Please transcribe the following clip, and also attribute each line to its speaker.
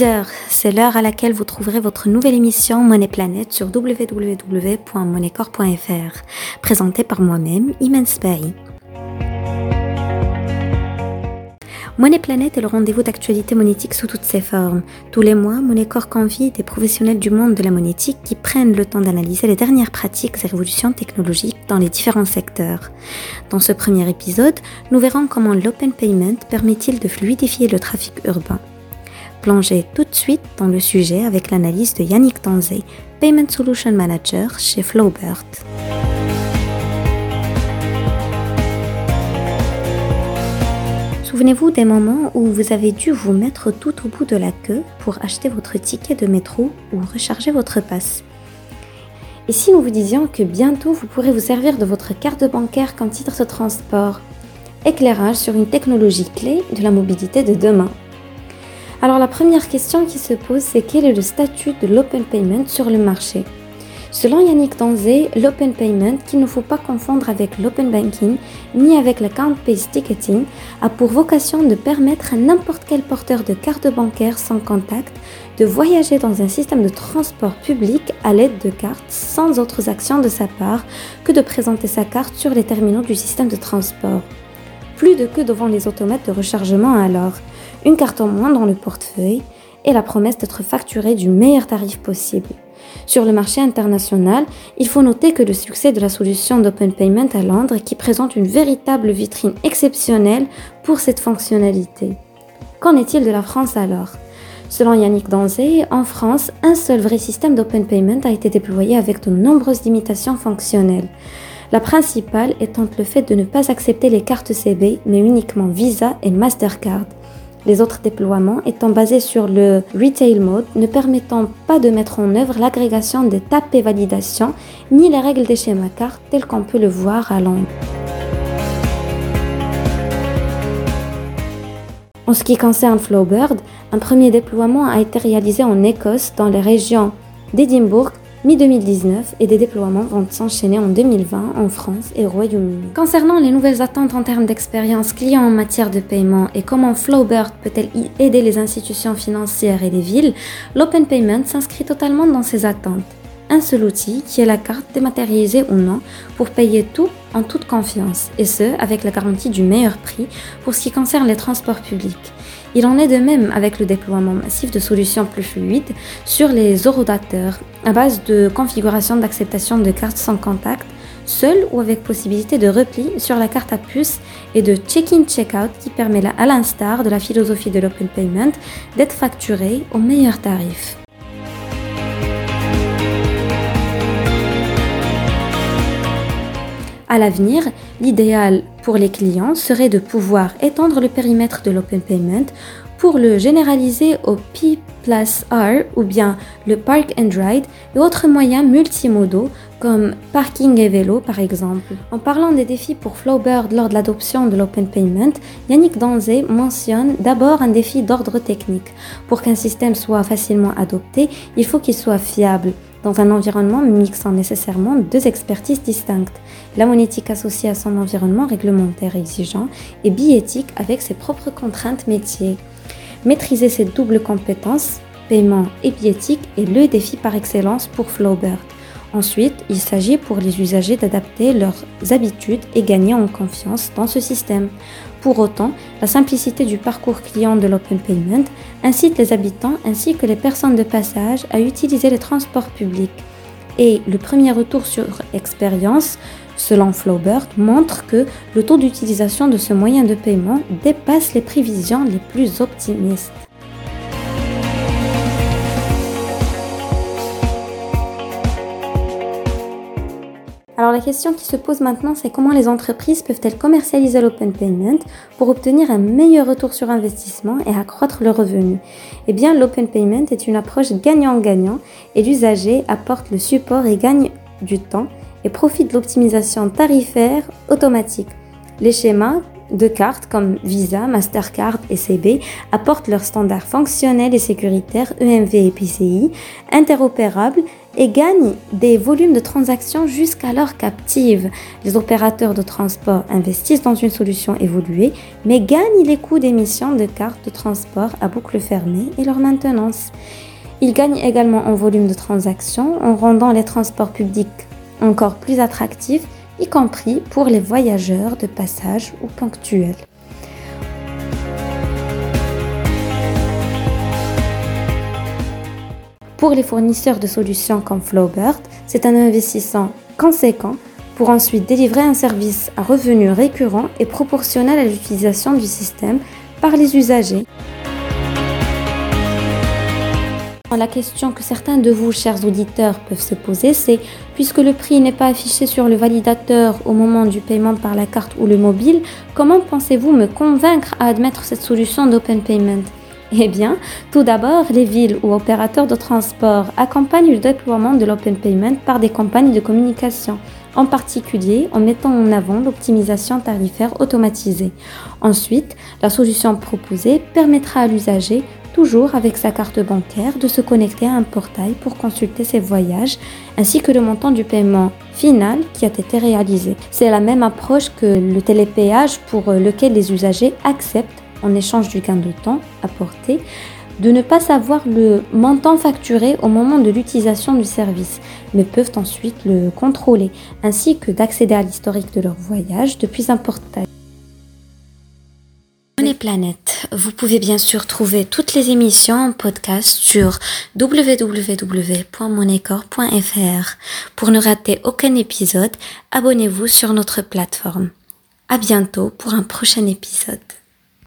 Speaker 1: 6h, c'est l'heure à laquelle vous trouverez votre nouvelle émission Monnaie Planète sur www.moneycorp.fr, présentée par moi-même, Iman Sbahi. Monnaie Planète est le rendez-vous d'actualité monétique sous toutes ses formes. Tous les mois, Monécorp convie des professionnels du monde de la monétique qui prennent le temps d'analyser les dernières pratiques et révolutions technologiques dans les différents secteurs. Dans ce premier épisode, nous verrons comment l'open payment permet-il de fluidifier le trafic urbain. Plongez tout de suite dans le sujet avec l'analyse de Yannick Tanzé, Payment Solution Manager chez Flowbird. Souvenez-vous des moments où vous avez dû vous mettre tout au bout de la queue pour acheter votre ticket de métro ou recharger votre passe. Et si nous vous disions que bientôt vous pourrez vous servir de votre carte bancaire comme titre de transport? Éclairage sur une technologie clé de la mobilité de demain. Alors la première question qui se pose, c'est quel est le statut de l'open payment sur le marché? Selon Yannick Danzé, l'open payment, qu'il ne faut pas confondre avec l'open banking ni avec l'account-based ticketing, a pour vocation de permettre à n'importe quel porteur de carte bancaire sans contact de voyager dans un système de transport public à l'aide de cartes sans autres actions de sa part que de présenter sa carte sur les terminaux du système de transport. Plus de que devant les automates de rechargement alors une carte en moins dans le portefeuille et la promesse d'être facturé du meilleur tarif possible. Sur le marché international, il faut noter que le succès de la solution d'Open Payment à Londres qui présente une véritable vitrine exceptionnelle pour cette fonctionnalité. Qu'en est-il de la France alors? Selon Yannick Danzé, en France, un seul vrai système d'Open Payment a été déployé avec de nombreuses limitations fonctionnelles. La principale étant le fait de ne pas accepter les cartes CB, mais uniquement Visa et Mastercard les autres déploiements étant basés sur le Retail Mode, ne permettant pas de mettre en œuvre l'agrégation des tapes et validations, ni les règles des schémas cartes telles qu'on peut le voir à Londres. En ce qui concerne Flowbird, un premier déploiement a été réalisé en Écosse dans les régions d'Édimbourg, mi-2019 et des déploiements vont s'enchaîner en 2020 en France et au Royaume-Uni. Concernant les nouvelles attentes en termes d'expérience client en matière de paiement et comment Flowbird peut-elle y aider les institutions financières et les villes, l'Open Payment s'inscrit totalement dans ces attentes. Un seul outil qui est la carte dématérialisée ou non pour payer tout en toute confiance et ce avec la garantie du meilleur prix pour ce qui concerne les transports publics. Il en est de même avec le déploiement massif de solutions plus fluides sur les horodateurs à base de configuration d'acceptation de cartes sans contact, seul ou avec possibilité de repli sur la carte à puce et de check-in check-out qui permet à l'instar de la philosophie de l'open payment d'être facturé au meilleur tarif. À l'avenir, l'idéal pour les clients serait de pouvoir étendre le périmètre de l'open payment pour le généraliser au P plus R ou bien le Park and Ride et autres moyens multimodaux comme parking et vélo par exemple. En parlant des défis pour Flowbird lors de l'adoption de l'open payment, Yannick Danzé mentionne d'abord un défi d'ordre technique. Pour qu'un système soit facilement adopté, il faut qu'il soit fiable dans un environnement mixant nécessairement deux expertises distinctes, la monétique associée à son environnement réglementaire exigeant et biétique avec ses propres contraintes métiers. Maîtriser ces doubles compétences, paiement et biétique, est le défi par excellence pour Flowbird. Ensuite, il s'agit pour les usagers d'adapter leurs habitudes et gagner en confiance dans ce système. Pour autant, la simplicité du parcours client de l'Open Payment incite les habitants ainsi que les personnes de passage à utiliser les transports publics. Et le premier retour sur expérience, selon Flowbird, montre que le taux d'utilisation de ce moyen de paiement dépasse les prévisions les plus optimistes. Alors la question qui se pose maintenant, c'est comment les entreprises peuvent-elles commercialiser l'open payment pour obtenir un meilleur retour sur investissement et accroître le revenu? Eh bien, l'open payment est une approche gagnant-gagnant et l'usager apporte le support et gagne du temps et profite de l'optimisation tarifaire automatique. Les schémas de cartes comme Visa, Mastercard et CB apportent leurs standards fonctionnels et sécuritaires EMV et PCI interopérables et gagnent des volumes de transactions jusqu'alors captives. Les opérateurs de transport investissent dans une solution évoluée, mais gagnent les coûts d'émission de cartes de transport à boucle fermée et leur maintenance. Ils gagnent également en volume de transactions en rendant les transports publics encore plus attractifs, y compris pour les voyageurs de passage ou ponctuels. Pour les fournisseurs de solutions comme Flowbird, c'est un investissement conséquent pour ensuite délivrer un service à revenus récurrents et proportionnel à l'utilisation du système par les usagers. La question que certains de vous, chers auditeurs, peuvent se poser, c'est puisque le prix n'est pas affiché sur le validateur au moment du paiement par la carte ou le mobile, comment pensez-vous me convaincre à admettre cette solution d'open payment? Eh bien, tout d'abord, les villes ou opérateurs de transport accompagnent le déploiement de l'open payment par des campagnes de communication, en particulier en mettant en avant l'optimisation tarifaire automatisée. Ensuite, la solution proposée permettra à l'usager toujours avec sa carte bancaire, de se connecter à un portail pour consulter ses voyages, ainsi que le montant du paiement final qui a été réalisé. C'est la même approche que le télépéage pour lequel les usagers acceptent en échange du gain de temps apporté, de ne pas savoir le montant facturé au moment de l'utilisation du service, mais peuvent ensuite le contrôler, ainsi que d'accéder à l'historique de leur voyage depuis un portail. Planète. Vous pouvez bien sûr trouver toutes les émissions en podcast sur www.moneycorp.fr. Pour ne rater aucun épisode, abonnez-vous sur notre plateforme. À bientôt pour un prochain épisode.